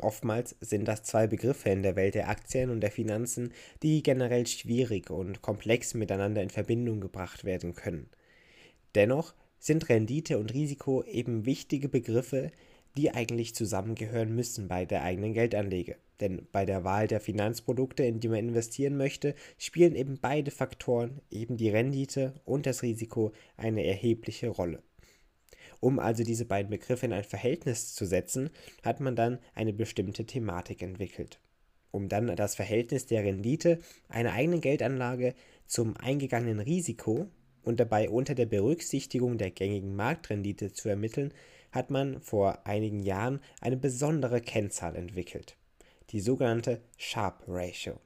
Oftmals sind das zwei Begriffe in der Welt der Aktien und der Finanzen, die generell schwierig und komplex miteinander in Verbindung gebracht werden können. Dennoch sind Rendite und Risiko eben wichtige Begriffe, die eigentlich zusammengehören müssen bei der eigenen Geldanlage. Denn bei der Wahl der Finanzprodukte, in die man investieren möchte, spielen eben beide Faktoren, eben die Rendite und das Risiko, eine erhebliche Rolle. Um also diese beiden Begriffe in ein Verhältnis zu setzen, hat man dann eine bestimmte Thematik entwickelt. Um dann das Verhältnis der Rendite einer eigenen Geldanlage zum eingegangenen Risiko und dabei unter der Berücksichtigung der gängigen Marktrendite zu ermitteln, hat man vor einigen Jahren eine besondere Kennzahl entwickelt, die sogenannte Sharp Ratio.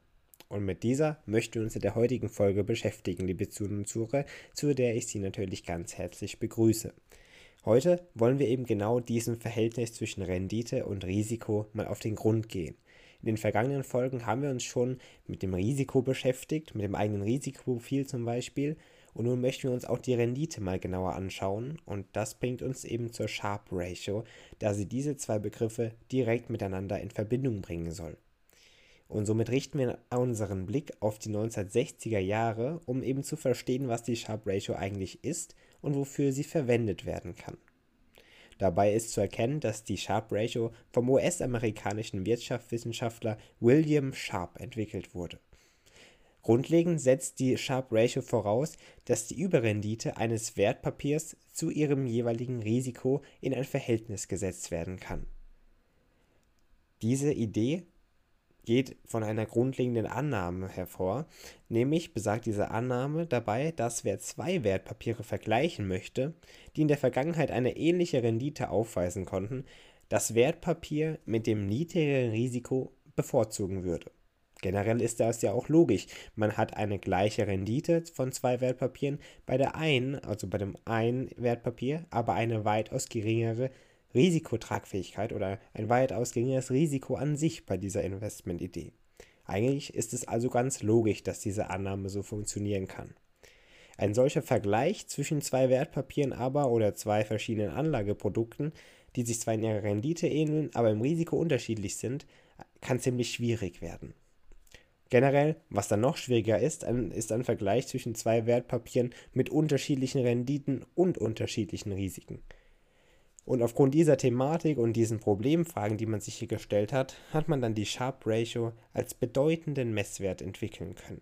Und mit dieser möchten wir uns in der heutigen Folge beschäftigen, liebe Zuhörer, zu der ich Sie natürlich ganz herzlich begrüße. Heute wollen wir eben genau diesem Verhältnis zwischen Rendite und Risiko mal auf den Grund gehen. In den vergangenen Folgen haben wir uns schon mit dem Risiko beschäftigt, mit dem eigenen Risikoprofil zum Beispiel. Und nun möchten wir uns auch die Rendite mal genauer anschauen. Und das bringt uns eben zur Sharp Ratio, da sie diese zwei Begriffe direkt miteinander in Verbindung bringen soll. Und somit richten wir unseren Blick auf die 1960er Jahre, um eben zu verstehen, was die Sharp Ratio eigentlich ist und wofür sie verwendet werden kann. Dabei ist zu erkennen, dass die Sharp Ratio vom US-amerikanischen Wirtschaftswissenschaftler William Sharp entwickelt wurde. Grundlegend setzt die Sharp Ratio voraus, dass die Überrendite eines Wertpapiers zu ihrem jeweiligen Risiko in ein Verhältnis gesetzt werden kann. Diese Idee geht von einer grundlegenden Annahme hervor, nämlich besagt diese Annahme dabei, dass wer zwei Wertpapiere vergleichen möchte, die in der Vergangenheit eine ähnliche Rendite aufweisen konnten, das Wertpapier mit dem niedrigeren Risiko bevorzugen würde. Generell ist das ja auch logisch. Man hat eine gleiche Rendite von zwei Wertpapieren bei der einen, also bei dem einen Wertpapier, aber eine weitaus geringere Risikotragfähigkeit oder ein weitaus geringeres Risiko an sich bei dieser Investmentidee. Eigentlich ist es also ganz logisch, dass diese Annahme so funktionieren kann. Ein solcher Vergleich zwischen zwei Wertpapieren aber oder zwei verschiedenen Anlageprodukten, die sich zwar in ihrer Rendite ähneln, aber im Risiko unterschiedlich sind, kann ziemlich schwierig werden. Generell, was dann noch schwieriger ist, ist ein Vergleich zwischen zwei Wertpapieren mit unterschiedlichen Renditen und unterschiedlichen Risiken. Und aufgrund dieser Thematik und diesen Problemfragen, die man sich hier gestellt hat, hat man dann die Sharp Ratio als bedeutenden Messwert entwickeln können.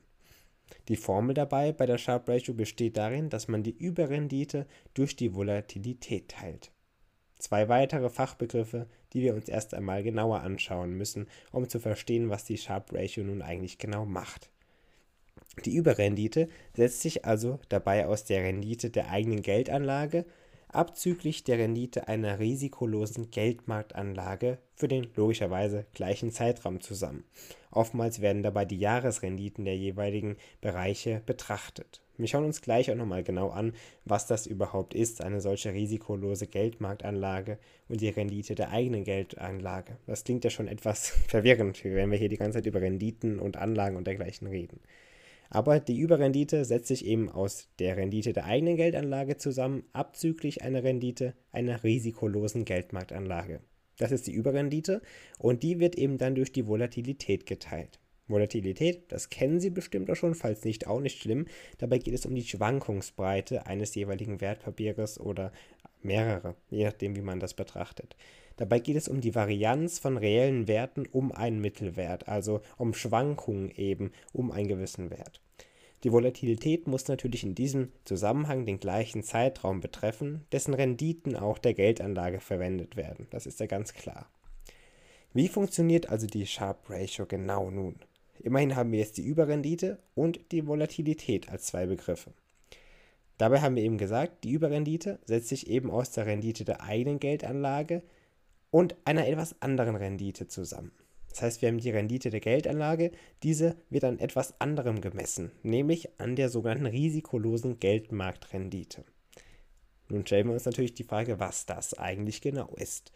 Die Formel dabei bei der Sharp Ratio besteht darin, dass man die Überrendite durch die Volatilität teilt. Zwei weitere Fachbegriffe, die wir uns erst einmal genauer anschauen müssen, um zu verstehen, was die Sharp Ratio nun eigentlich genau macht. Die Überrendite setzt sich also dabei aus der Rendite der eigenen Geldanlage abzüglich der Rendite einer risikolosen Geldmarktanlage für den logischerweise gleichen Zeitraum zusammen. Oftmals werden dabei die Jahresrenditen der jeweiligen Bereiche betrachtet. Wir schauen uns gleich auch nochmal genau an, was das überhaupt ist, eine solche risikolose Geldmarktanlage und die Rendite der eigenen Geldanlage. Das klingt ja schon etwas verwirrend, wenn wir hier die ganze Zeit über Renditen und Anlagen und dergleichen reden. Aber die Überrendite setzt sich eben aus der Rendite der eigenen Geldanlage zusammen, abzüglich einer Rendite einer risikolosen Geldmarktanlage. Das ist die Überrendite und die wird eben dann durch die Volatilität geteilt. Volatilität, das kennen Sie bestimmt auch schon, falls nicht auch nicht schlimm. Dabei geht es um die Schwankungsbreite eines jeweiligen Wertpapiers oder mehrere, je nachdem, wie man das betrachtet. Dabei geht es um die Varianz von reellen Werten um einen Mittelwert, also um Schwankungen eben um einen gewissen Wert. Die Volatilität muss natürlich in diesem Zusammenhang den gleichen Zeitraum betreffen, dessen Renditen auch der Geldanlage verwendet werden. Das ist ja ganz klar. Wie funktioniert also die Sharp Ratio genau nun? Immerhin haben wir jetzt die Überrendite und die Volatilität als zwei Begriffe. Dabei haben wir eben gesagt, die Überrendite setzt sich eben aus der Rendite der eigenen Geldanlage und einer etwas anderen Rendite zusammen. Das heißt, wir haben die Rendite der Geldanlage, diese wird an etwas anderem gemessen, nämlich an der sogenannten risikolosen Geldmarktrendite. Nun stellen wir uns natürlich die Frage, was das eigentlich genau ist.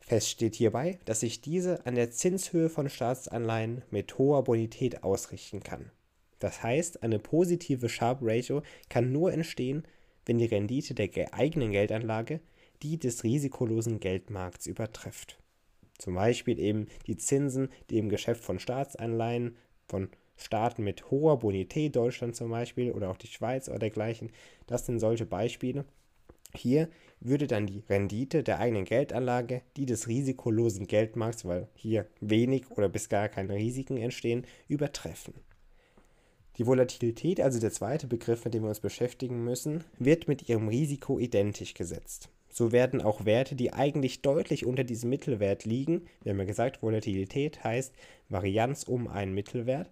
Fest steht hierbei, dass sich diese an der Zinshöhe von Staatsanleihen mit hoher Bonität ausrichten kann. Das heißt, eine positive Sharp Ratio kann nur entstehen, wenn die Rendite der eigenen Geldanlage die des risikolosen Geldmarkts übertrifft. Zum Beispiel eben die Zinsen, die im Geschäft von Staatsanleihen von Staaten mit hoher Bonität, Deutschland zum Beispiel oder auch die Schweiz oder dergleichen, das sind solche Beispiele. Hier würde dann die Rendite der eigenen Geldanlage die des risikolosen Geldmarkts, weil hier wenig oder bis gar keine Risiken entstehen, übertreffen. Die Volatilität, also der zweite Begriff, mit dem wir uns beschäftigen müssen, wird mit ihrem Risiko identisch gesetzt. So werden auch Werte, die eigentlich deutlich unter diesem Mittelwert liegen, wir haben ja gesagt, Volatilität heißt Varianz um einen Mittelwert,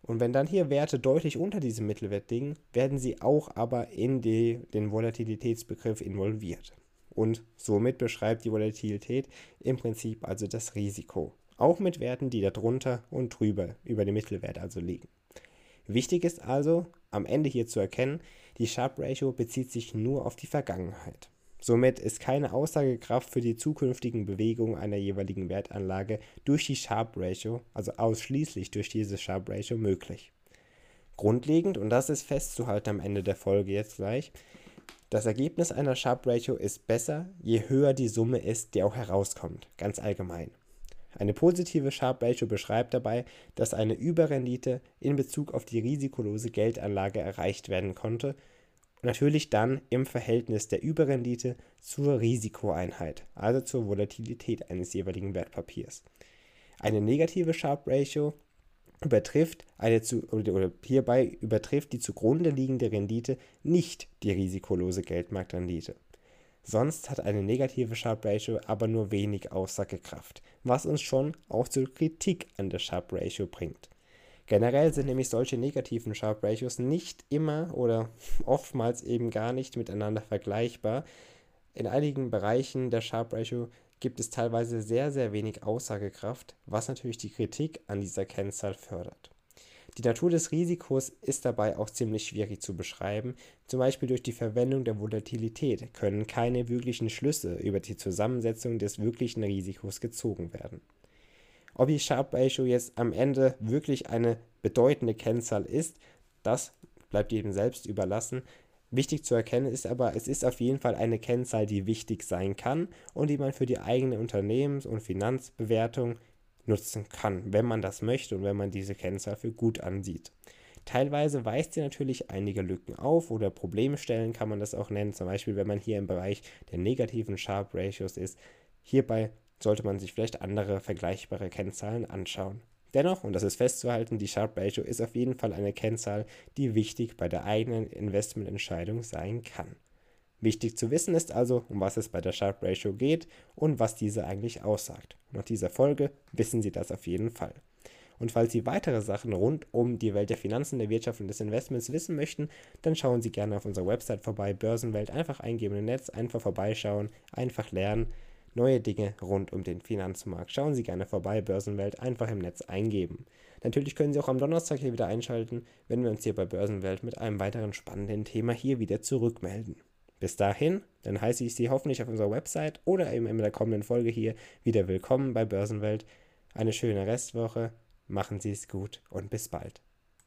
und wenn dann hier Werte deutlich unter diesem Mittelwert liegen, werden sie auch aber in die, den Volatilitätsbegriff involviert. Und somit beschreibt die Volatilität im Prinzip also das Risiko. Auch mit Werten, die darunter und drüber über dem Mittelwert also liegen. Wichtig ist also, am Ende hier zu erkennen, die Sharp Ratio bezieht sich nur auf die Vergangenheit. Somit ist keine Aussagekraft für die zukünftigen Bewegungen einer jeweiligen Wertanlage durch die Sharp Ratio, also ausschließlich durch diese Sharp Ratio möglich. Grundlegend, und das ist festzuhalten am Ende der Folge jetzt gleich, das Ergebnis einer Sharp Ratio ist besser, je höher die Summe ist, die auch herauskommt, ganz allgemein. Eine positive Sharp Ratio beschreibt dabei, dass eine Überrendite in Bezug auf die risikolose Geldanlage erreicht werden konnte und natürlich dann im Verhältnis der Überrendite zur Risikoeinheit, also zur Volatilität eines jeweiligen Wertpapiers. Eine negative Sharp Ratio übertrifft eine zu, oder hierbei übertrifft die zugrunde liegende Rendite nicht die risikolose Geldmarktrendite. Sonst hat eine negative Sharp Ratio aber nur wenig Aussagekraft, was uns schon auch zur Kritik an der Sharp Ratio bringt. Generell sind nämlich solche negativen Sharp Ratios nicht immer oder oftmals eben gar nicht miteinander vergleichbar. In einigen Bereichen der Sharp Ratio gibt es teilweise sehr, sehr wenig Aussagekraft, was natürlich die Kritik an dieser Kennzahl fördert. Die Natur des Risikos ist dabei auch ziemlich schwierig zu beschreiben. Zum Beispiel durch die Verwendung der Volatilität können keine wirklichen Schlüsse über die Zusammensetzung des wirklichen Risikos gezogen werden. Ob die Sharp Ratio jetzt am Ende wirklich eine bedeutende Kennzahl ist, das bleibt jedem selbst überlassen. Wichtig zu erkennen ist aber, es ist auf jeden Fall eine Kennzahl, die wichtig sein kann und die man für die eigene Unternehmens- und Finanzbewertung nutzen kann, wenn man das möchte und wenn man diese Kennzahl für gut ansieht. Teilweise weist sie natürlich einige Lücken auf oder Problemstellen kann man das auch nennen, zum Beispiel wenn man hier im Bereich der negativen Sharp Ratios ist. Hierbei sollte man sich vielleicht andere vergleichbare Kennzahlen anschauen. Dennoch, und das ist festzuhalten, die Sharp Ratio ist auf jeden Fall eine Kennzahl, die wichtig bei der eigenen Investmententscheidung sein kann. Wichtig zu wissen ist also, um was es bei der Sharp Ratio geht und was diese eigentlich aussagt. Nach dieser Folge wissen Sie das auf jeden Fall. Und falls Sie weitere Sachen rund um die Welt der Finanzen, der Wirtschaft und des Investments wissen möchten, dann schauen Sie gerne auf unserer Website vorbei, Börsenwelt, einfach eingeben im Netz, einfach vorbeischauen, einfach lernen. Neue Dinge rund um den Finanzmarkt. Schauen Sie gerne vorbei, Börsenwelt, einfach im Netz eingeben. Natürlich können Sie auch am Donnerstag hier wieder einschalten, wenn wir uns hier bei Börsenwelt mit einem weiteren spannenden Thema hier wieder zurückmelden. Bis dahin, dann heiße ich Sie hoffentlich auf unserer Website oder eben in der kommenden Folge hier wieder willkommen bei Börsenwelt. Eine schöne Restwoche, machen Sie es gut und bis bald.